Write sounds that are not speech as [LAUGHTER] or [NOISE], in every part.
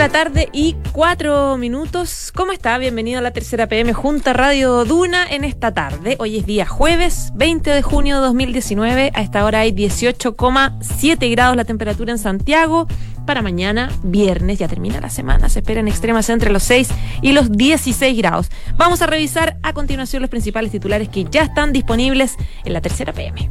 La tarde y cuatro minutos. ¿Cómo está? Bienvenido a la tercera PM Junta Radio Duna en esta tarde. Hoy es día jueves 20 de junio de 2019. A esta hora hay 18,7 grados la temperatura en Santiago. Para mañana, viernes, ya termina la semana. Se esperan extremas entre los 6 y los 16 grados. Vamos a revisar a continuación los principales titulares que ya están disponibles en la tercera PM.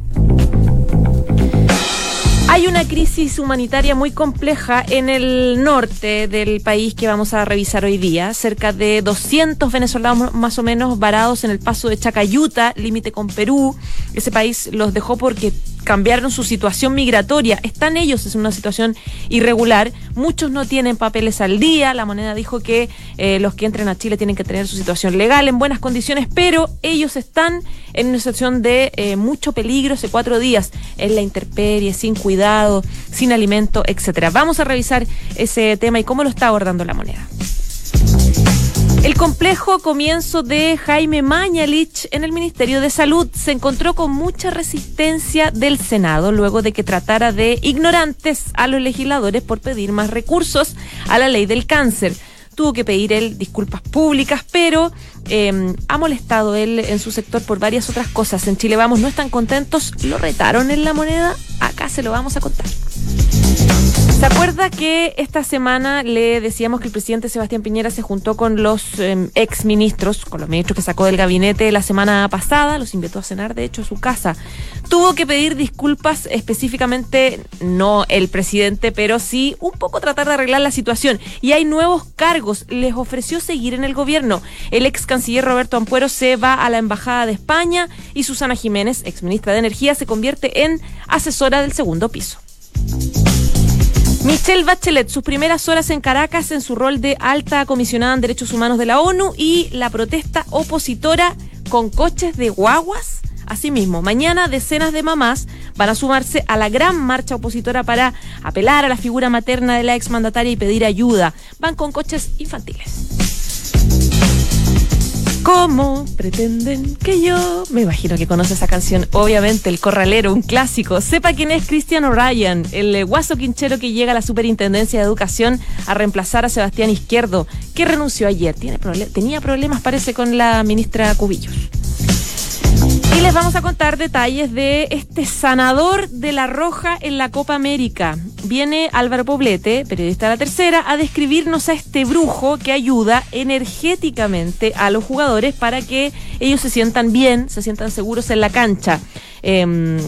Hay una crisis humanitaria muy compleja en el norte del país que vamos a revisar hoy día. Cerca de 200 venezolanos más o menos varados en el paso de Chacayuta, límite con Perú. Ese país los dejó porque cambiaron su situación migratoria. Están ellos en una situación irregular. Muchos no tienen papeles al día. La moneda dijo que eh, los que entren a Chile tienen que tener su situación legal en buenas condiciones, pero ellos están en una situación de eh, mucho peligro hace cuatro días en la intemperie, sin cuidado, sin alimento, etcétera. Vamos a revisar ese tema y cómo lo está abordando la moneda. El complejo comienzo de Jaime Mañalich en el Ministerio de Salud se encontró con mucha resistencia del Senado luego de que tratara de ignorantes a los legisladores por pedir más recursos a la ley del cáncer. Tuvo que pedir él disculpas públicas, pero eh, ha molestado él en su sector por varias otras cosas. En Chile Vamos no están contentos, lo retaron en la moneda, acá se lo vamos a contar. ¿Se acuerda que esta semana le decíamos que el presidente Sebastián Piñera se juntó con los eh, ex ministros, con los ministros que sacó del gabinete la semana pasada, los invitó a cenar de hecho a su casa? Tuvo que pedir disculpas específicamente, no el presidente, pero sí un poco tratar de arreglar la situación. Y hay nuevos cargos, les ofreció seguir en el gobierno. El ex canciller Roberto Ampuero se va a la Embajada de España y Susana Jiménez, ex ministra de Energía, se convierte en asesora del segundo piso. Michelle Bachelet, sus primeras horas en Caracas en su rol de alta comisionada en derechos humanos de la ONU y la protesta opositora con coches de guaguas. Asimismo, mañana decenas de mamás van a sumarse a la gran marcha opositora para apelar a la figura materna de la exmandataria y pedir ayuda. Van con coches infantiles. ¿Cómo pretenden que yo? Me imagino que conoce esa canción. Obviamente, El Corralero, un clásico. Sepa quién es Cristian O'Ryan, el guaso quinchero que llega a la Superintendencia de Educación a reemplazar a Sebastián Izquierdo, que renunció ayer. Tiene tenía problemas, parece, con la ministra Cubillos. Y les vamos a contar detalles de este sanador de la roja en la Copa América. Viene Álvaro Poblete, periodista de la tercera, a describirnos a este brujo que ayuda energéticamente a los jugadores para que ellos se sientan bien, se sientan seguros en la cancha. Em,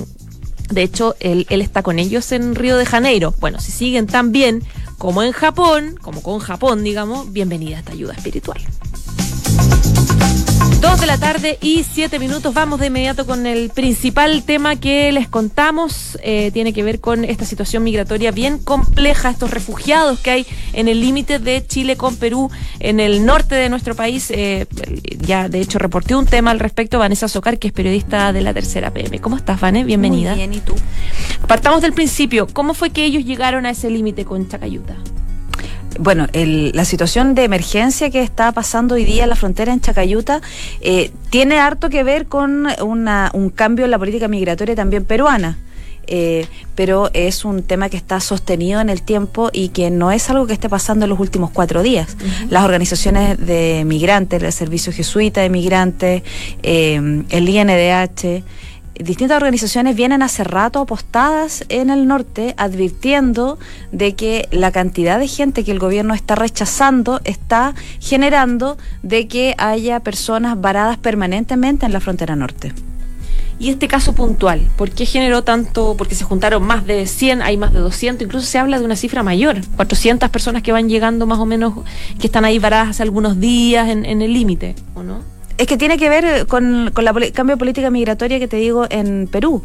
de hecho, él, él está con ellos en Río de Janeiro. Bueno, si siguen tan bien como en Japón, como con Japón, digamos, bienvenida a esta ayuda espiritual. Dos de la tarde y siete minutos. Vamos de inmediato con el principal tema que les contamos. Eh, tiene que ver con esta situación migratoria bien compleja, estos refugiados que hay en el límite de Chile con Perú, en el norte de nuestro país. Eh, ya, de hecho, reporté un tema al respecto. Vanessa Socar, que es periodista de la tercera PM. ¿Cómo estás, Vane? Bienvenida. Muy bien, ¿y tú? Partamos del principio. ¿Cómo fue que ellos llegaron a ese límite con Chacayuta? Bueno, el, la situación de emergencia que está pasando hoy día en la frontera en Chacayuta eh, tiene harto que ver con una, un cambio en la política migratoria también peruana. Eh, pero es un tema que está sostenido en el tiempo y que no es algo que esté pasando en los últimos cuatro días. Las organizaciones de migrantes, el Servicio Jesuita de Migrantes, eh, el INDH, distintas organizaciones vienen hace rato apostadas en el norte advirtiendo de que la cantidad de gente que el gobierno está rechazando está generando de que haya personas varadas permanentemente en la frontera norte. Y este caso puntual, ¿por qué generó tanto? Porque se juntaron más de 100, hay más de 200, incluso se habla de una cifra mayor, 400 personas que van llegando más o menos, que están ahí varadas hace algunos días en, en el límite, ¿o no? Es que tiene que ver con, con la cambio de política migratoria que te digo en Perú,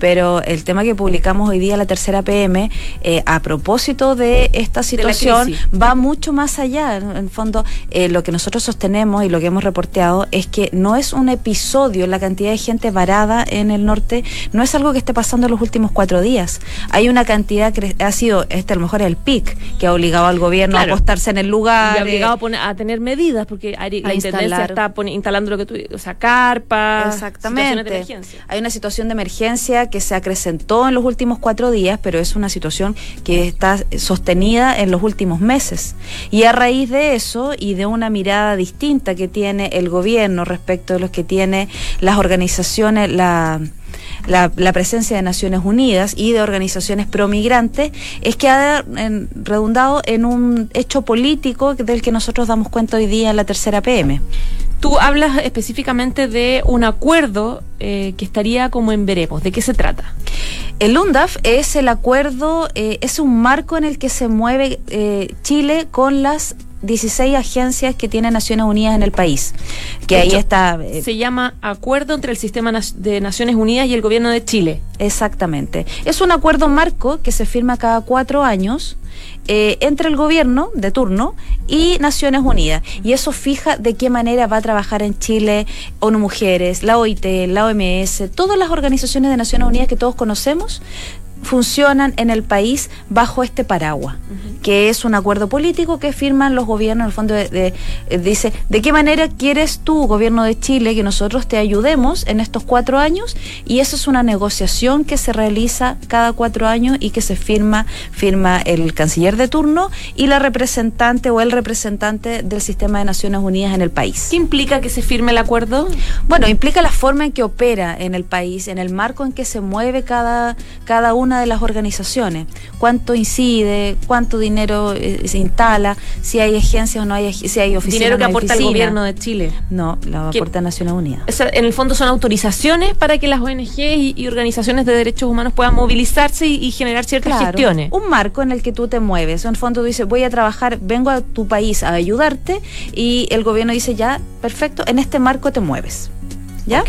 pero el tema que publicamos hoy día, la tercera PM, eh, a propósito de esta situación, va mucho más allá. En, el fondo, eh, lo que nosotros sostenemos y lo que hemos reporteado es que no es un episodio, la cantidad de gente varada en el norte, no es algo que esté pasando en los últimos cuatro días. Hay una cantidad que ha sido, este a lo mejor el PIC, que ha obligado al gobierno a apostarse en el lugar. Y ha obligado a, tener medidas, porque la Intendencia está instalando lo que tú, o sea, carpas, Exactamente. De emergencia. Hay una situación de emergencia que se acrecentó en los últimos cuatro días, pero es una situación que está sostenida en los últimos meses. Y a raíz de eso y de una mirada distinta que tiene el gobierno respecto de los que tiene las organizaciones, la la, presencia de Naciones Unidas y de organizaciones promigrantes es que ha redundado en un hecho político del que nosotros damos cuenta hoy día en la tercera PM. Tú hablas específicamente de un acuerdo eh, que estaría como en veremos. ¿De qué se trata? El UNDAF es el acuerdo, eh, es un marco en el que se mueve eh, Chile con las 16 agencias que tiene Naciones Unidas en el país. Que ahí está. Eh, se llama Acuerdo entre el Sistema de Naciones Unidas y el Gobierno de Chile. Exactamente. Es un acuerdo marco que se firma cada cuatro años. Eh, entre el gobierno de turno y Naciones Unidas. Y eso fija de qué manera va a trabajar en Chile ONU Mujeres, la OIT, la OMS, todas las organizaciones de Naciones Unidas que todos conocemos funcionan en el país bajo este paraguas, que es un acuerdo político que firman los gobiernos, en el fondo de, eh, dice, ¿de qué manera quieres tú, gobierno de Chile, que nosotros te ayudemos en estos cuatro años? Y eso es una negociación que se realiza cada cuatro años y que se firma, firma el canciller de turno y la representante o el representante del sistema de Naciones Unidas en el país. ¿Qué implica que se firme el acuerdo? Bueno, implica la forma en que opera en el país, en el marco en que se mueve cada, cada una de las organizaciones, cuánto incide, cuánto dinero eh, se instala, si hay agencias o no hay, si hay oficinas. Dinero que aporta el gobierno de Chile. No, lo aporta Naciones Unidas. en el fondo son autorizaciones para que las ONG y, organizaciones de derechos humanos puedan movilizarse y, generar ciertas gestiones. Un marco en el que tú te mueves. En el fondo tú dices, voy a trabajar, vengo a tu país a ayudarte y el gobierno dice, ya, perfecto, en este marco te mueves. ¿Ya?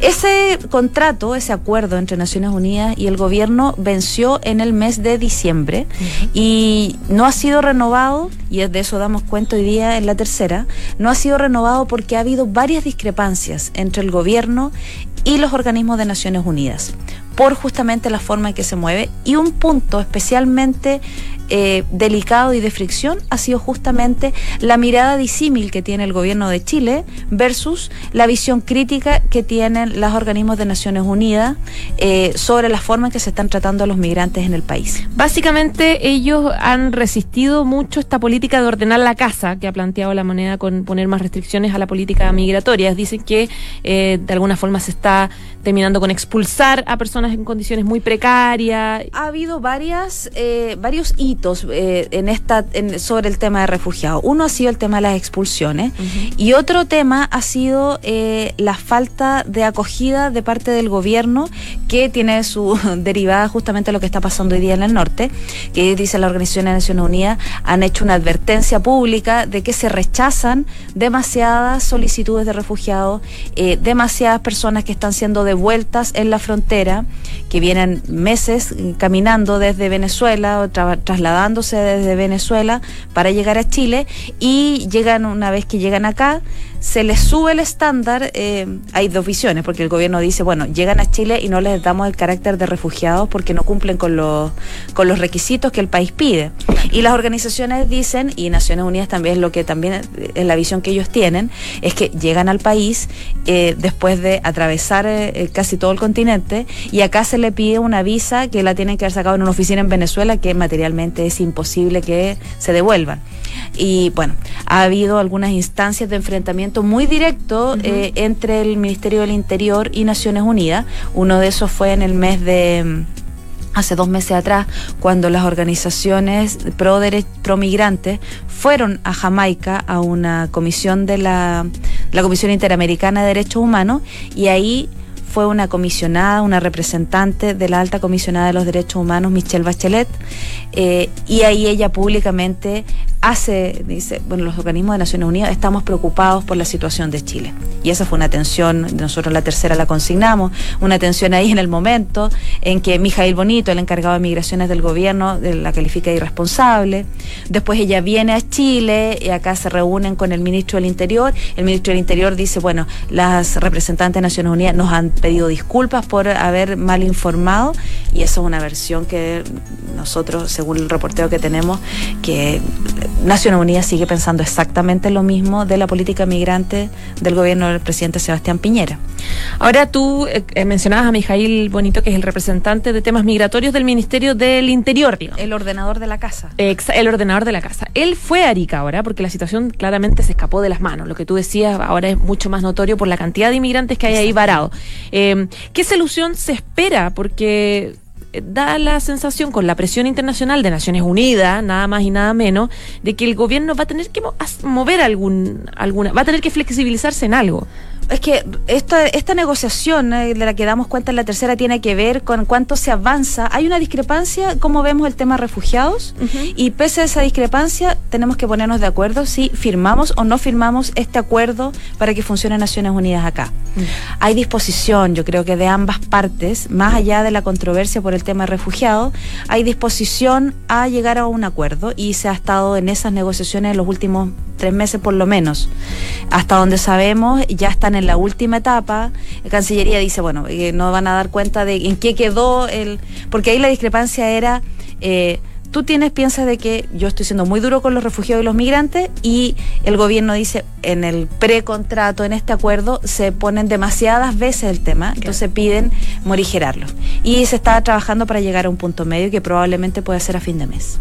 Ese contrato, ese acuerdo entre Naciones Unidas y el gobierno venció en el mes de diciembre y no ha sido renovado, y de eso damos cuenta hoy día en la tercera, no ha sido renovado porque ha habido varias discrepancias entre el gobierno y los organismos de Naciones Unidas por justamente la forma en que se mueve y un punto especialmente eh, delicado y de fricción ha sido justamente la mirada disímil que tiene el gobierno de Chile versus la visión crítica que tienen los organismos de Naciones Unidas eh, sobre la forma en que se están tratando a los migrantes en el país. Básicamente ellos han resistido mucho esta política de ordenar la casa que ha planteado la moneda con poner más restricciones a la política migratoria. Dicen que eh, de alguna forma se está terminando con expulsar a personas en condiciones muy precarias. Ha habido varias, varios hitos eh, en esta sobre el tema de refugiados. Uno ha sido el tema de las expulsiones y otro tema ha sido eh, la falta de acogida de parte del gobierno que tiene su [LAUGHS] derivada justamente a lo que está pasando hoy día en el norte, que dice la Organización de Naciones Unidas han hecho una advertencia pública de que se rechazan demasiadas solicitudes de refugiados, eh, demasiadas personas que están siendo devueltas en la frontera, que vienen meses caminando desde Venezuela o trasladándose desde Venezuela para llegar a Chile y llegan una vez que llegan acá, se les sube el estándar, eh, hay dos visiones, porque el gobierno dice, bueno, llegan a Chile y no les damos el carácter de refugiados porque no cumplen con los, con los requisitos que el país pide. Y las organizaciones dicen, y Naciones Unidas también es lo que también es la visión que ellos tienen, es que llegan al país eh, después de atravesar eh, casi todo el continente y acá se le pide una visa que la tienen que haber sacado en una oficina en Venezuela que materialmente es imposible que se devuelvan. Y bueno, ha habido algunas instancias de enfrentamiento muy directo eh, entre el Ministerio del Interior y Naciones Unidas. Uno de esos fue en el mes de mm, hace dos meses atrás, cuando las organizaciones pro, pro migrantes fueron a Jamaica a una comisión de la, la Comisión Interamericana de Derechos Humanos y ahí fue una comisionada, una representante de la alta comisionada de los derechos humanos, Michelle Bachelet, eh, y ahí ella públicamente hace, dice, bueno, los organismos de Naciones Unidas estamos preocupados por la situación de Chile. Y esa fue una atención, nosotros la tercera la consignamos, una atención ahí en el momento en que Mijail Bonito, el encargado de migraciones del gobierno, la califica de irresponsable. Después ella viene a Chile y acá se reúnen con el ministro del Interior. El ministro del Interior dice, bueno, las representantes de Naciones Unidas nos han pedido disculpas por haber mal informado y eso es una versión que nosotros, según el reporteo que tenemos, que Naciones Unidas sigue pensando exactamente lo mismo de la política migrante del gobierno del presidente Sebastián Piñera. Ahora tú eh, eh, mencionabas a Mijail Bonito, que es el representante de temas migratorios del Ministerio del Interior, El ordenador de la casa. el ordenador de la casa. Él fue a Arica ahora porque la situación claramente se escapó de las manos. Lo que tú decías ahora es mucho más notorio por la cantidad de inmigrantes que hay ahí varados. Eh, ¿Qué solución se espera? Porque da la sensación con la presión internacional de Naciones Unidas, nada más y nada menos, de que el gobierno va a tener que mover algún, alguna, va a tener que flexibilizarse en algo. Es que esta, esta negociación eh, de la que damos cuenta en la tercera tiene que ver con cuánto se avanza. Hay una discrepancia, como vemos el tema refugiados, y pese a esa discrepancia, tenemos que ponernos de acuerdo si firmamos o no firmamos este acuerdo para que funcione Naciones Unidas acá. Hay disposición, yo creo que de ambas partes, más allá de la controversia por el tema refugiados, hay disposición a llegar a un acuerdo y se ha estado en esas negociaciones en los últimos tres meses por lo menos. Hasta donde sabemos, ya están en la última etapa. La Cancillería dice, bueno, eh, no van a dar cuenta de en qué quedó el... Porque ahí la discrepancia era... Eh, tú tienes, piensas de que yo estoy siendo muy duro con los refugiados y los migrantes y el gobierno dice en el precontrato, en este acuerdo, se ponen demasiadas veces el tema, entonces piden morigerarlo. Y se está trabajando para llegar a un punto medio que probablemente pueda ser a fin de mes.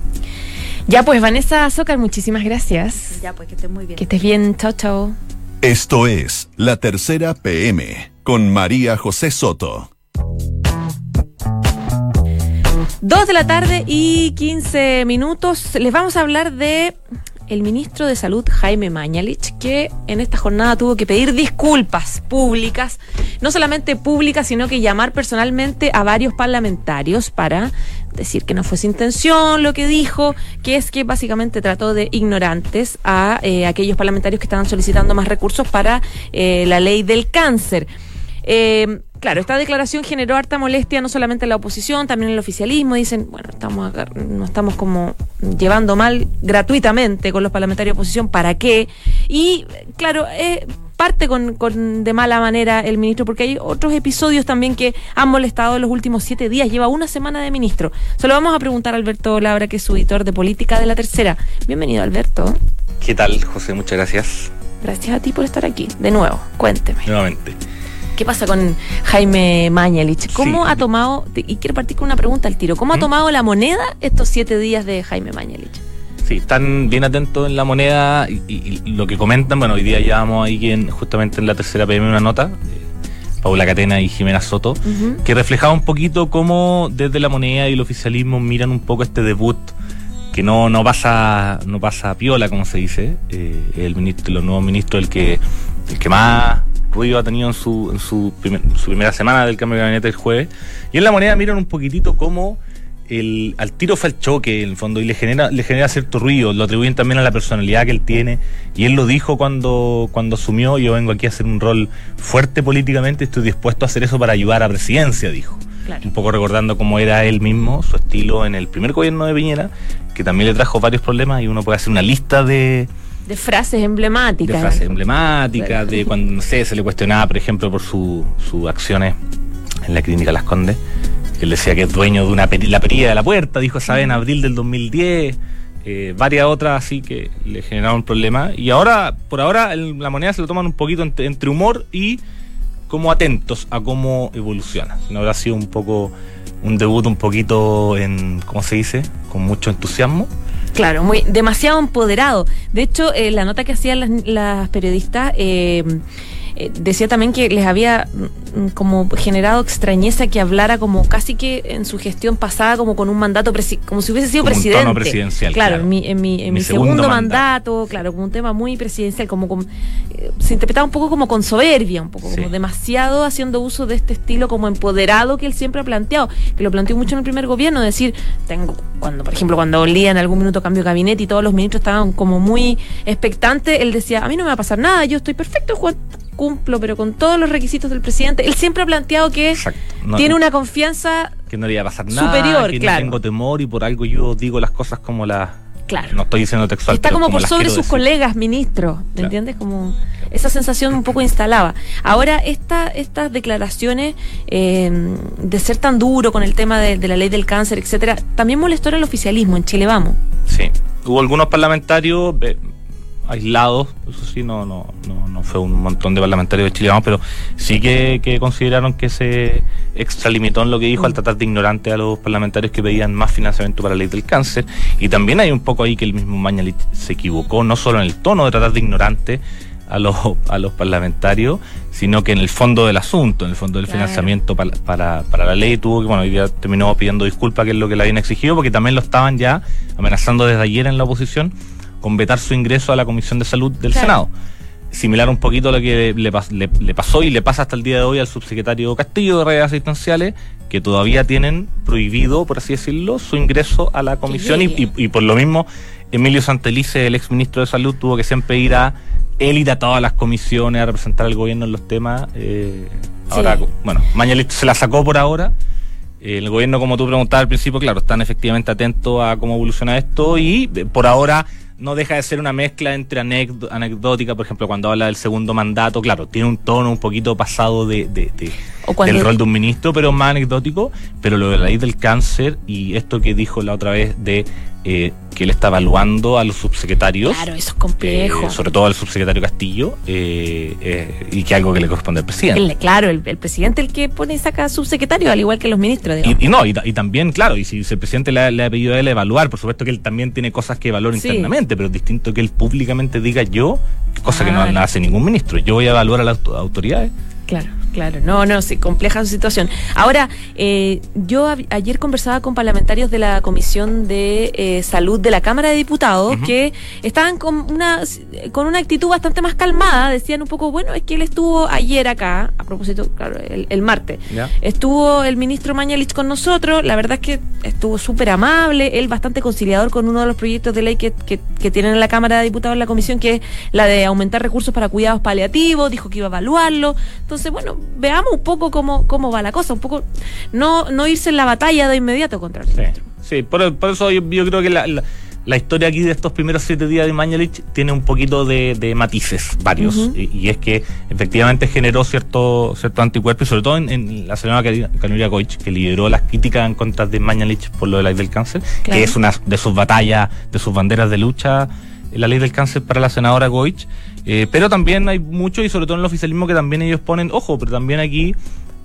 Ya pues, Vanessa Azócar, muchísimas gracias. Ya pues, que estés muy bien. Que estés bien, chao, chao. Esto es La Tercera PM con María José Soto. Dos de la tarde y 15 minutos. Les vamos a hablar de el ministro de Salud, Jaime Mañalich, que en esta jornada tuvo que pedir disculpas públicas, no solamente públicas, sino que llamar personalmente a varios parlamentarios para decir que no fue su intención lo que dijo, que es que básicamente trató de ignorantes a eh, aquellos parlamentarios que estaban solicitando más recursos para eh, la ley del cáncer. Eh, claro, esta declaración generó harta molestia no solamente en la oposición, también en el oficialismo. Dicen, bueno, estamos acá, nos estamos como llevando mal gratuitamente con los parlamentarios de oposición, ¿para qué? Y claro, eh, parte con, con, de mala manera el ministro, porque hay otros episodios también que han molestado en los últimos siete días. Lleva una semana de ministro. Se lo vamos a preguntar a Alberto Labra, que es su editor de política de la tercera. Bienvenido, Alberto. ¿Qué tal, José? Muchas gracias. Gracias a ti por estar aquí. De nuevo, cuénteme. Nuevamente. ¿Qué pasa con Jaime Mañalich? ¿Cómo ha tomado, y quiero partir con una pregunta al tiro, ¿cómo ha ¿Mm? tomado la moneda estos siete días de Jaime Mañalich? Sí, están bien atentos en la moneda y, lo que comentan, bueno, hoy día llevamos ahí en, justamente en la tercera PM una nota, eh, Paula Catena y Jimena Soto, que reflejaba un poquito cómo desde la moneda y el oficialismo miran un poco este debut que no, no pasa no pasa piola, como se dice, eh, el ministro, los nuevos ministros, el que, el que más ruido ha tenido en su, en su, primera semana del cambio de gabinete el jueves. Y en la moneda miran un poquitito cómo el, al tiro fue el choque, en el fondo, y le genera, le genera cierto ruido. Lo atribuyen también a la personalidad que él tiene. Y él lo dijo cuando, cuando asumió: Yo vengo aquí a hacer un rol fuerte políticamente, estoy dispuesto a hacer eso para ayudar a presidencia, dijo. Un poco recordando cómo era él mismo, su estilo en el primer gobierno de Piñera, que también le trajo varios problemas, y uno puede hacer una lista de de frases emblemáticas. De frases emblemáticas, de cuando, no sé, se le cuestionaba, por ejemplo, por sus acciones en la clínica Las Condes. Él decía que es dueño de una la perilla de la puerta, dijo, sabe, en abril del 2010. Eh, varias otras así que le generaron problemas. Y ahora, por ahora, la moneda se lo toman un poquito entre, humor y como atentos a cómo evoluciona. no habrá sido un poco un debut un poquito en, ¿cómo se dice? Con mucho entusiasmo. Claro, muy demasiado empoderado. De hecho, eh, la nota que hacían las, periodistas eh, eh, decía también que les había mm, como generado extrañeza que hablara como casi que en su gestión pasada como con un mandato como si hubiese sido como presidente. Un tono presidencial. Claro, en mi, en mi, en mi, segundo, mandato, claro, como un tema muy presidencial, como, como eh, se interpretaba un poco como con soberbia, un poco como demasiado haciendo uso de este estilo como empoderado que él siempre ha planteado, que lo planteó mucho en el primer gobierno, decir, tengo cuando por ejemplo cuando olía en algún minuto cambio de gabinete y todos los ministros estaban como muy expectantes, él decía, a mí no me va a pasar nada, yo estoy perfecto, Juan cumplo, pero con todos los requisitos del presidente. Él siempre ha planteado que tiene una confianza que no le iba a pasar nada, superior, que claro. no tengo temor y por algo yo digo las cosas como las Claro. No estoy diciendo textual. Está como, por sobre sus colegas ministros, ¿me entiendes? Como esa sensación un poco instalaba. Ahora, esta, estas declaraciones eh, de ser tan duro con el tema de, de, la ley del cáncer, etcétera, también molestó al oficialismo en Chile Vamos. Sí. Hubo algunos parlamentarios, aislados, eso sí, no, no, no, no, fue un montón de parlamentarios de Chile, vamos, pero sí que, que, consideraron que se extralimitó en lo que dijo al tratar de ignorante a los parlamentarios que pedían más financiamiento para la ley del cáncer. Y también hay un poco ahí que el mismo Mañalich se equivocó, no solo en el tono de tratar de ignorante a los, a los parlamentarios, sino que en el fondo del asunto, en el fondo del claro. financiamiento para, para, para, la ley, tuvo que, bueno, hoy día terminó pidiendo disculpas, que es lo que le habían exigido, porque también lo estaban ya amenazando desde ayer en la oposición con vetar su ingreso a la Comisión de Salud del claro. Senado. Similar un poquito a lo que le, le, le, pasó y le pasa hasta el día de hoy al subsecretario Castillo de redes asistenciales, que todavía tienen prohibido, por así decirlo, su ingreso a la comisión y, y, y, por lo mismo Emilio Santelice, el exministro de Salud, tuvo que siempre ir a él ir a todas las comisiones a representar al gobierno en los temas. Eh, ahora, sí. bueno, Mañalich se la sacó por ahora. El gobierno, como tú preguntabas al principio, claro, están efectivamente atentos a cómo evoluciona esto y por ahora no deja de ser una mezcla entre anecdótica, por ejemplo, cuando habla del segundo mandato, claro, tiene un tono un poquito pasado de, de, de del rol de un ministro, pero más anecdótico, pero lo de la ley del cáncer y esto que dijo la otra vez de eh, que él está evaluando a los subsecretarios. Claro, eso es complejo. Eh, sobre todo al subsecretario Castillo, eh, y que algo que le corresponde al presidente. El, claro, el, el, presidente el que pone y saca subsecretario, al igual que los ministros. Y, y, no, y, y, también, claro, y si, el presidente le, le, ha pedido a él evaluar, por supuesto que él también tiene cosas que evaluar sí. internamente, pero es distinto que él públicamente diga yo, cosa claro. que no hace ningún ministro, yo voy a evaluar a las autoridades. Claro. Claro, no, no, sí, compleja su situación. Ahora, eh, yo a, ayer conversaba con parlamentarios de la Comisión de eh, Salud de la Cámara de Diputados uh -huh. que estaban con una, con una actitud bastante más calmada. Decían un poco, bueno, es que él estuvo ayer acá, a propósito, claro, el, el martes. ¿Ya? Estuvo el ministro Mañalich con nosotros. La verdad es que estuvo súper amable, él bastante conciliador con uno de los proyectos de ley que, que, que tienen en la Cámara de Diputados en la Comisión, que es la de aumentar recursos para cuidados paliativos. Dijo que iba a evaluarlo. Entonces, bueno, veamos un poco cómo, cómo va la cosa, un poco no, no irse en la batalla de inmediato contra el sí. Sí, por, por eso yo, yo, creo que la, la, la, historia aquí de estos primeros siete días de Mañalich tiene un poquito de, de matices, varios, uh -huh. y, y, es que efectivamente generó cierto, cierto anticuerpo, y sobre todo en, en la señora Canuria Goich, que lideró las críticas en contra de Mañalich por lo de la del cáncer, claro. que es una de sus batallas, de sus banderas de lucha, la ley del cáncer para la senadora Goich. Eh, pero también hay mucho, y sobre todo en el oficialismo, que también ellos ponen, ojo, pero también aquí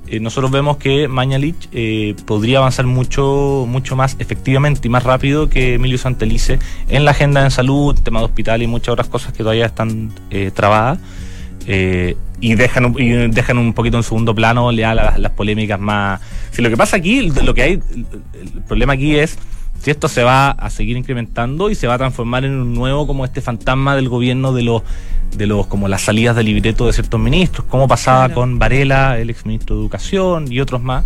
eh, nosotros vemos que Mañalich eh, podría avanzar mucho, mucho más efectivamente y más rápido que Emilio Santelice en la agenda en salud, tema de hospital y muchas otras cosas que todavía están eh, trabadas. y dejan, y dejan un poquito en segundo plano ya las, las polémicas más. Si lo que pasa aquí, lo que hay, el problema aquí es si esto se va a seguir incrementando y se va a transformar en un nuevo como este fantasma del gobierno de los de los como las salidas de libreto de ciertos ministros, como pasaba claro. con Varela, el exministro de Educación y otros más,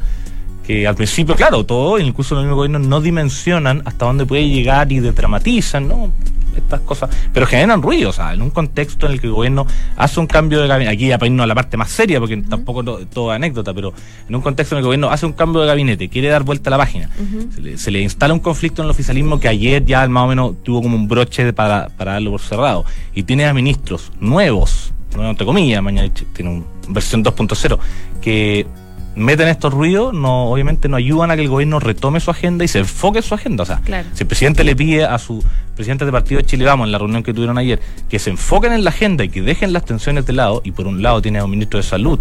que al principio, claro, todo, incluso en el mismo gobierno, no dimensionan hasta dónde puede llegar y desdramatizan, ¿no? Estas cosas, pero generan ruido, o sea, en un contexto en el que el gobierno hace un cambio de gabinete, aquí ya para irnos a la parte más seria, porque uh -huh. tampoco no, todo anécdota, pero en un contexto en el que el gobierno hace un cambio de gabinete, quiere dar vuelta a la página, uh -huh. se, le, se, le, instala un conflicto en el oficialismo que ayer ya más o menos tuvo como un broche para, para darlo por cerrado, y tiene a ministros nuevos, no entre comillas, mañana tiene una versión 2.0, que meten estos ruidos, no, obviamente no ayudan a que el gobierno retome su agenda y se enfoque en su agenda. O sea, claro. si el presidente le pide a su presidente de partido de Chile Vamos en la reunión que tuvieron ayer que se enfoquen en la agenda y que dejen las tensiones de lado, y por un lado tiene a un ministro de salud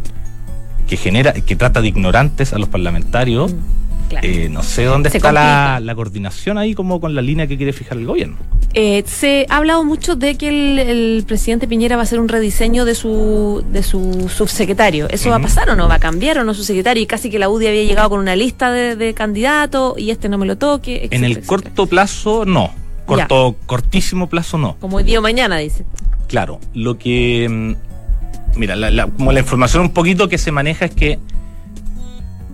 que genera, que trata de ignorantes a los parlamentarios. Mm Claro. Eh, no sé dónde Se está la, coordinación ahí como con la línea que quiere fijar el gobierno. Eh, se ha hablado mucho de que el, el presidente Piñera va a hacer un rediseño de su de su subsecretario. ¿Eso va a pasar o no? ¿Va a cambiar o no su secretario? Y casi que la UDI había llegado con una lista de, de candidatos y este no me lo toque. En el etcétera. corto plazo, no. Corto, cortísimo plazo, no. Como hoy día o mañana, dice. Claro, lo que. mm, Mira, la- la- como la información un poquito que se maneja es que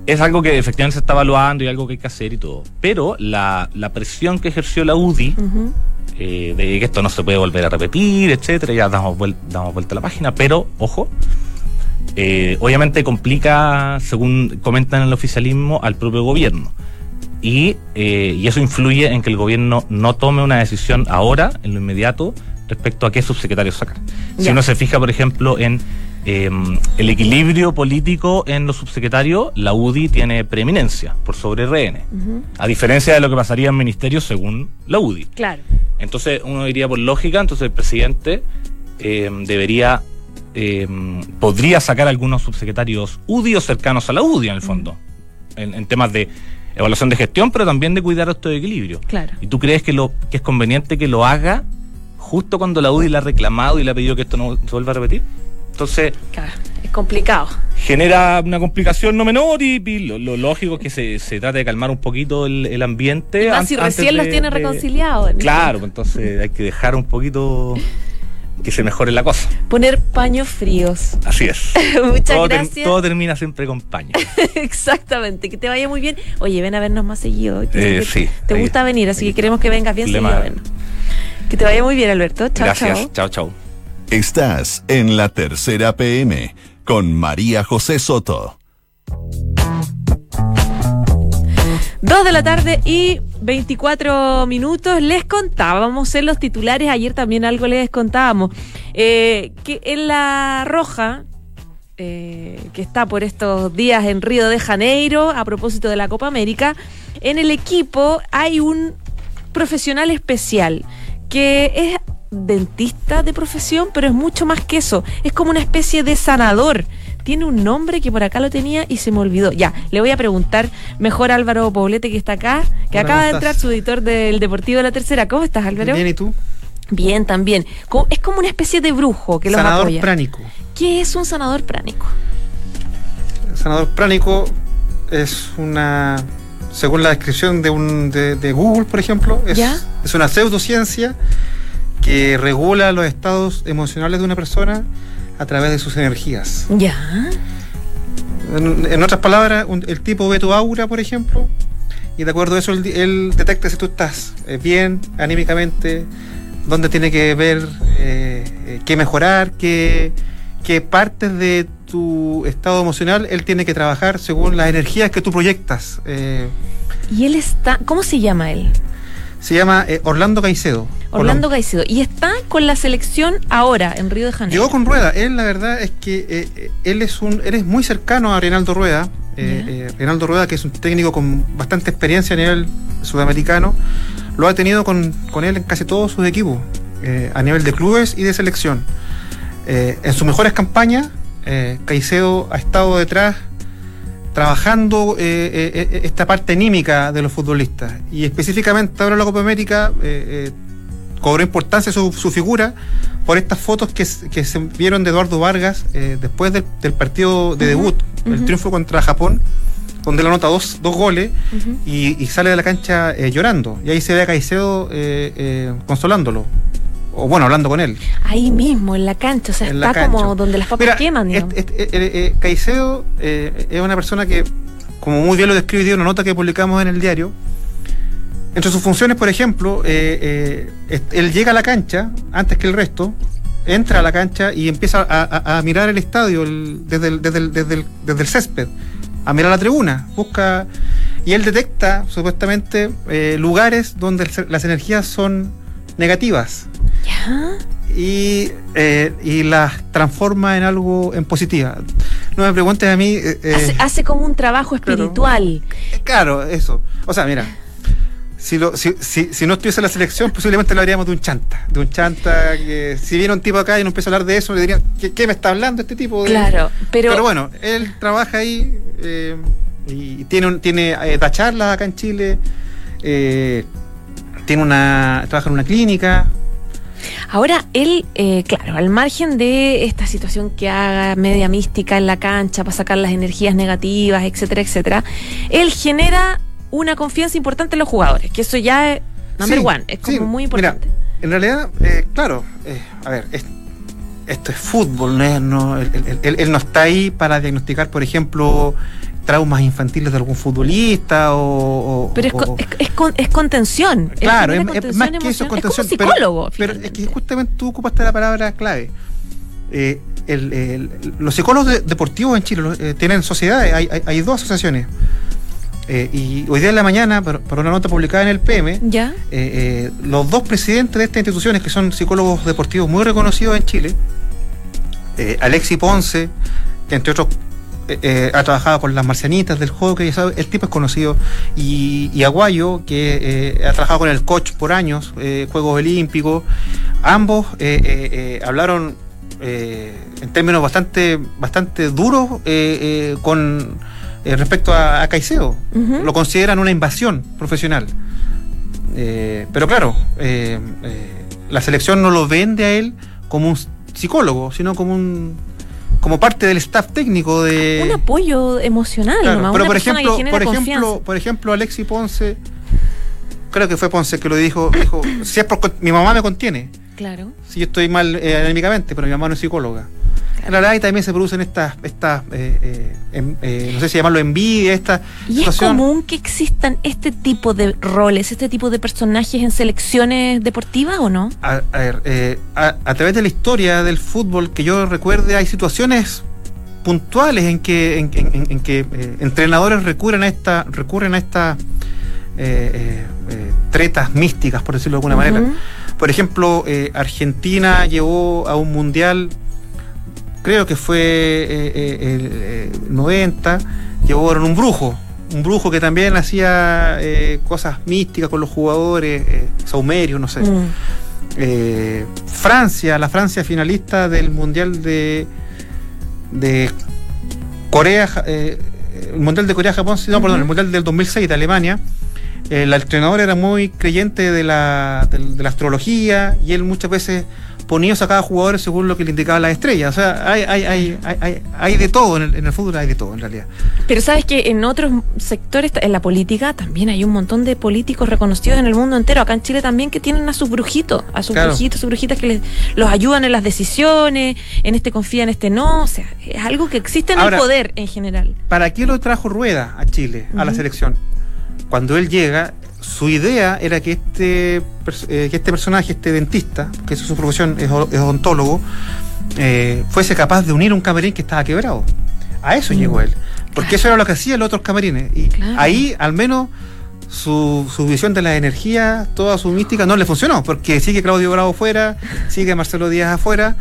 es algo que efectivamente se está evaluando y algo que hay que hacer y todo. Pero la, la presión que ejerció la UDI eh, de que esto no se puede volver a repetir, etcétera, ya damos, vuel- damos vuelta a la página, pero ojo, eh, obviamente complica, según comentan en el oficialismo, al propio gobierno. Y, eh, y eso influye en que el gobierno no tome una decisión ahora, en lo inmediato, respecto a qué subsecretario sacar. Si uno se fija, por ejemplo, en eh, el equilibrio político en los subsecretarios, la UDI tiene preeminencia por sobre RN. A diferencia de lo que pasaría en ministerios según la UDI. Claro. Entonces uno diría por lógica, entonces el presidente eh, debería, eh, podría sacar algunos subsecretarios UDI o cercanos a la UDI en el fondo, en, en temas de evaluación de gestión, pero también de cuidar estos equilibrios. Claro. ¿Y tú crees que, lo, que es conveniente que lo haga justo cuando la UDI le ha reclamado y le ha pedido que esto no se vuelva a repetir? Entonces Claro. Es complicado. genera una complicación no menor y, y lo, lo lógico es que se, se trate de calmar un poquito el, el ambiente. Más si recién los tiene reconciliados. Claro, pues entonces hay que dejar un poquito que se mejore la cosa. Poner paños fríos. Así es. [LAUGHS] Muchas todo, ter- gracias. todo termina siempre con paño. [LAUGHS] Exactamente, que te vaya muy bien. Oye, ven a vernos más seguido. Eh, sí, Te gusta venir, así que queremos que vengas bien seguido. Que te vaya muy bien, Alberto. Chao, Gracias. chao. Chao, chao. Estás en la tercera PM con María José Soto. Dos de la tarde y 24 minutos. Les contábamos en los titulares, ayer también algo les contábamos, eh, que en la roja, eh, que está por estos días en Río de Janeiro, a propósito de la Copa América, en el equipo hay un profesional especial que es dentista de profesión, pero es mucho más que eso. Es como una especie de sanador. Tiene un nombre que por acá lo tenía y se me olvidó. Ya, le voy a preguntar mejor a Álvaro Poblete que está acá, que acaba de ¿cómo entrar su editor del Deportivo de la Tercera. ¿Cómo estás, Álvaro? Bien, ¿y tú? Bien, también. Es como una especie de brujo que los Sanador apoya. pránico. ¿Qué es un sanador pránico? Sanador pránico es una, según la descripción de, un, de, de Google, por ejemplo, es, ¿Ya? es una pseudociencia que regula los estados emocionales de una persona a través de sus energías. Ya. En, en otras palabras, un- el tipo ve tu aura, por ejemplo, y de acuerdo a eso él, él detecta si tú estás eh, bien anímicamente, dónde tiene que ver eh, eh, qué mejorar, qué, qué partes de tu estado emocional él tiene que trabajar según las energías que tú proyectas. Eh, Y él está. ¿Cómo se llama él? Se llama eh, Orlando Caicedo. Orlando Caicedo. Y está con la selección ahora en Río de Janeiro. Llegó con Rueda. Él, la verdad, es que eh, eh, él es un, él es muy cercano a Reinaldo Rueda. Eh, Reinaldo Rueda, que es un técnico con bastante experiencia a nivel sudamericano, lo ha tenido con, con él en casi todos sus equipos, a nivel de clubes y de selección. En sus mejores campañas, eh, Caicedo ha estado detrás trabajando eh, eh, eh, esta parte anímica de los futbolistas. Y específicamente ahora en la Copa América eh, cobró importancia su, su figura por estas fotos que, se vieron de Eduardo Vargas después del, del partido de debut, el triunfo contra Japón, donde él anota dos, dos goles y, y sale de la cancha llorando. Y ahí se ve a Caicedo consolándolo. O bueno, hablando con él. Ahí mismo, en la cancha. O sea, En está como donde las papas Mira, queman, digamos. este- este- eh, eh, Caicedo eh, es una persona que, como muy bien lo describe una nota que publicamos en el diario, entre sus funciones, por ejemplo, eh, él llega a la cancha antes que el resto, entra a la cancha y empieza a, a- a mirar el estadio el- desde, el, desde, el, desde, el, desde el césped, a mirar la tribuna, busca y él detecta supuestamente lugares donde las energías son negativas Y, eh, y las transforma en algo en positiva. No me preguntes a mí. eh, eh, Hace, hace como un trabajo espiritual. claro, eso. O sea, mira. Si, lo, si, si, si no estuviese la selección, posiblemente lo haríamos de un chanta. De un chanta que, si viene un tipo acá y no empieza a hablar de eso, le dirían, ¿qué, qué me está hablando este tipo? de-?" Claro, pero, Pero, bueno, él trabaja ahí eh, Y tiene, un- tiene eh, da charlas acá en Chile. eh, tiene una. trabaja en una clínica. Ahora, él, eh, claro, al margen de esta situación que haga media mística en la cancha para sacar las energías negativas, etcétera, etcétera, él genera una confianza importante en los jugadores, que eso ya es number Sí, one, es como sí, muy mira, importante. en realidad, eh, claro, eh, a ver, es- esto es fútbol, no es- no, él, él- él- él no está ahí para diagnosticar, por ejemplo, traumas infantiles de algún futbolista o. o- Pero es, o- es, es con- es contención. Claro, es, es contención más que eso, es contención. como pero- psicólogo. Pero, es que justamente tú ocupaste la palabra clave. Eh, el- el- los psicólogos de- deportivos en Chile eh, tienen sociedades, hay, hay- hay dos asociaciones. Eh, y hoy día en la mañana, por, por una nota publicada en el PM, ¿Ya? los dos presidentes de estas instituciones, que son psicólogos deportivos muy reconocidos en Chile, Alexi Ponce, entre otros eh, eh, ha trabajado con las marcianitas del hockey, ¿sabe? el tipo es conocido, y, y Aguayo, que eh, ha trabajado con el coach por años, eh, Juegos Olímpicos, ambos hablaron en términos bastante, bastante duros con respecto a, a Caicedo. Lo consideran una invasión profesional. Pero claro, la selección no lo vende a él como un psicólogo, sino como un como parte del staff técnico de un apoyo emocional, Claro, nomás, pero por ejemplo, por ejemplo, confianza. por ejemplo, Alexi Ponce, creo que fue Ponce que lo dijo, dijo, si es por mi mamá me contiene, Claro. si yo estoy mal eh, anímicamente, pero mi mamá no es psicóloga. En realidad también se producen estas, estas eh, eh, eh, no sé si llamarlo envidia, esta Y es situación. común que existan este tipo de roles, este tipo de personajes en selecciones deportivas o no? A, a ver, a, a través de la historia del fútbol que yo recuerde, hay situaciones puntuales en que, en, en- en- en que eh, entrenadores recurren a esta, recurren a estas eh, eh, eh, tretas místicas, por decirlo de alguna manera. Por ejemplo, Argentina llevó a un mundial, creo que fue eh, eh, el eh, 90, llevaron un brujo, un brujo que también hacía eh, cosas místicas con los jugadores, eh, saumerios, no sé. Mm. Eh, Francia, la Francia finalista del mundial de de Corea, eh, el mundial de Corea-Japón, sí, no, perdón, el mundial del 2006 de Alemania. El entrenador era muy creyente de la, de, de la astrología y él muchas veces ponía o sacaba jugadores según lo que le indicaba la estrella. O sea, hay, hay, hay, hay, hay- hay de todo en el, en el fútbol, hay de todo en realidad. Pero sabes que en otros sectores, en la política, también hay un montón de políticos reconocidos en el mundo entero. Acá en Chile también que tienen a sus brujitos, a sus Claro. brujitos, sus brujitas que les, los ayudan en las decisiones, en este confía, en este no. O sea, es algo que existe en Ahora- el poder en general. ¿Para qué lo trajo Rueda a Chile, a la selección? Cuando él llega, su idea era que este, eh, que este personaje, este dentista, que es su profesión, es, odontólogo, eh, fuese capaz de unir un camarín que estaba quebrado. A eso Mm. llegó él. Porque eso era lo que hacían los otros camarines. Y Claro. ahí, al menos, su, su visión de la energía, toda su mística, no le funcionó. Porque sigue Claudio Bravo fuera, sigue Marcelo Díaz afuera.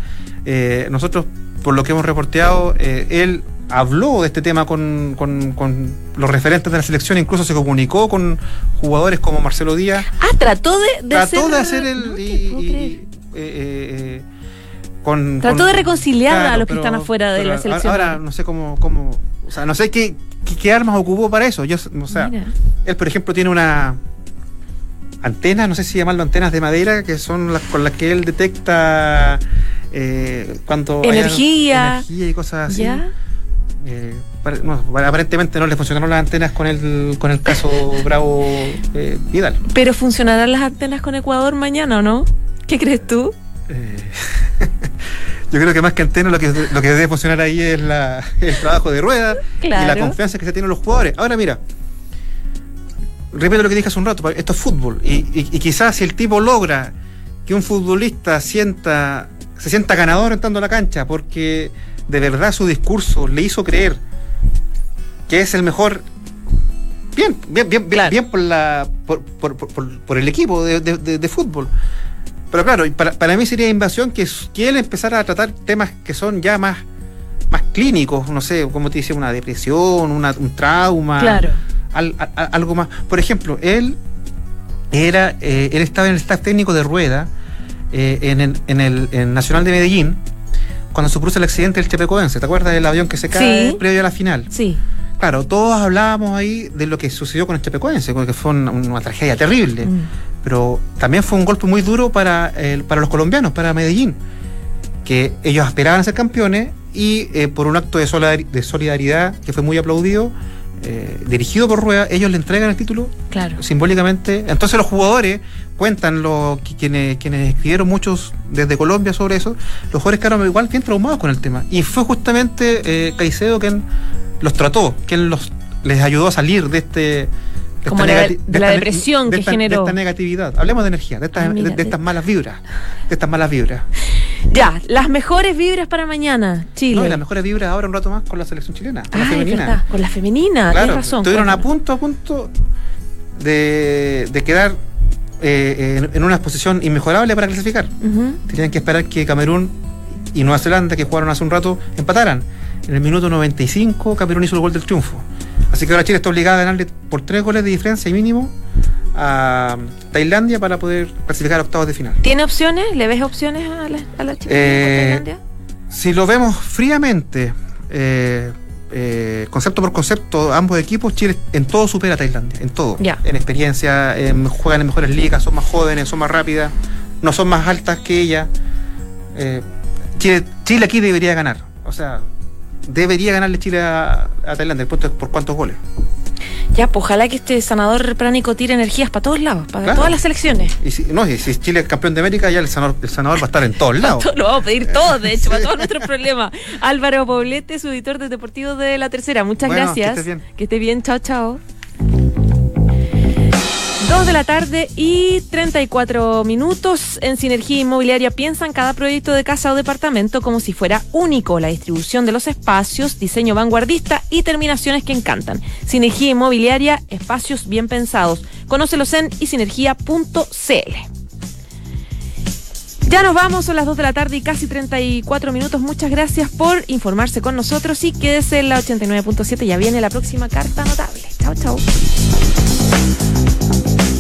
Eh, nosotros, por lo que hemos reporteado, él habló de este tema con, con- con los referentes de la selección, incluso se comunicó con jugadores como Marcelo Díaz. Ah, trató de, de trató hacer, de hacer el. No y- y- eh, eh, eh, con, Trató de reconciliar a los que están afuera de la selección. Ahora no sé cómo, cómo o sea, no sé qué, qué, qué armas ocupó para eso. Yo, o sea, Mira. él, por ejemplo, tiene una antena, no sé si llamarlo antenas de madera, que son las con las que él detecta eh, cuando Energía. energía y cosas así. ¿Ya? Eh, no, aparentemente no le funcionaron las antenas con el con el caso [LAUGHS] Bravo eh, Vidal. Pero funcionarán las antenas con Ecuador mañana o no? ¿Qué crees tú? Eh, [LAUGHS] yo creo que más que antena lo que, lo que debe funcionar ahí es la, [LAUGHS] el trabajo de rueda y la confianza que se tienen los jugadores. Ahora mira, repito lo que dije hace un rato, esto es fútbol y, y- y quizás si el tipo logra que un futbolista sienta, se sienta ganador entrando a la cancha porque de verdad su discurso le hizo creer que es el mejor. Bien, bien, bien, bien, Claro. bien por, la, por, por- por- por- el equipo de, de- de- de fútbol. Pero claro, para, para mí sería invasión que, que él empezara a tratar temas que son ya más, más clínicos, no sé, como te dice, una depresión, una- un trauma, Claro. al- a- a- algo más. Por ejemplo, él era, eh, él estaba en el staff técnico de Rueda eh, en, el, en el en Nacional de Medellín cuando se produce el accidente del Chepecoense. ¿Te acuerdas del avión que se cae Sí. previo a la final? Sí. claro, todos hablábamos ahí de lo que sucedió con este Pecuense, que fue una, una tragedia terrible. Mm. Pero también fue un golpe muy duro para, el- para los colombianos, para Medellín, que ellos aspiraban a ser campeones y eh, por un acto de, solidar- de solidaridad que fue muy aplaudido, eh, dirigido por Rueda, ellos le entregan el título Claro. simbólicamente. Entonces los jugadores cuentan lo, que- quienes, quienes escribieron muchos desde Colombia sobre eso, los jugadores quedaron igual bien traumados con el tema. Y fue justamente eh, Caicedo quien los trató, quien los les ayudó a salir de este de Como la- de depresión de que esta- generó. De esta negatividad. Hablemos de energía, de estas, Ah, mira, de, estas malas vibras. De estas malas vibras. Ya, las mejores vibras para mañana, Chile. No, y las mejores vibras ahora un rato más con la selección chilena, con la es femenina. verdad, con la femenina, Claro, tienes razón. estuvieron a punto, a punto de, de quedar eh, en, en una posición inmejorable para clasificar. Tenían que esperar que Camerún y Nueva Zelanda, que jugaron hace un rato, empataran. En el minuto 95, Camerún hizo el gol del triunfo. Así que ahora Chile está obligada a ganarle por tres goles de diferencia y mínimo a Tailandia para poder clasificar a octavos de final. ¿Tiene opciones? ¿Le ves opciones a la, a la Chile? Eh, Tailandia? Si lo vemos fríamente, eh, eh, concepto por concepto, ambos equipos, Chile en todo supera a Tailandia, en todo. Ya. En experiencia, en- juegan en mejores ligas, son más jóvenes, son más rápidas, no son más altas que ella. Eh, Chile, Chile aquí debería ganar. O sea, debería ganarle Chile a, a Tailandia. El punto es por cuántos goles. Ya, pues ojalá que este sanador pránico tire energías para todos lados, para Claro. todas las selecciones. Y si, no, y si Chile es campeón de América, ya el sanador, el sanador va a estar en todos [LAUGHS] lados. Lo vamos a pedir todos, de hecho, para [LAUGHS] todos nuestros problemas. Álvaro Poblete, su editor de Deportivo de La Tercera. Muchas Bueno, gracias. que estés bien. Que esté bien. Chao, chao. Dos de la tarde y 34 minutos. En Sinergia Inmobiliaria piensan cada proyecto de casa o departamento como si fuera único. La distribución de los espacios, diseño vanguardista y terminaciones que encantan. Sinergia Inmobiliaria, espacios bien pensados. Conócelos en isinergia.cl. Ya nos vamos, son las 2 de la tarde y casi 34 minutos. Muchas gracias por informarse con nosotros y quédese en la 89.7. Ya viene la próxima carta notable. Chao, chao.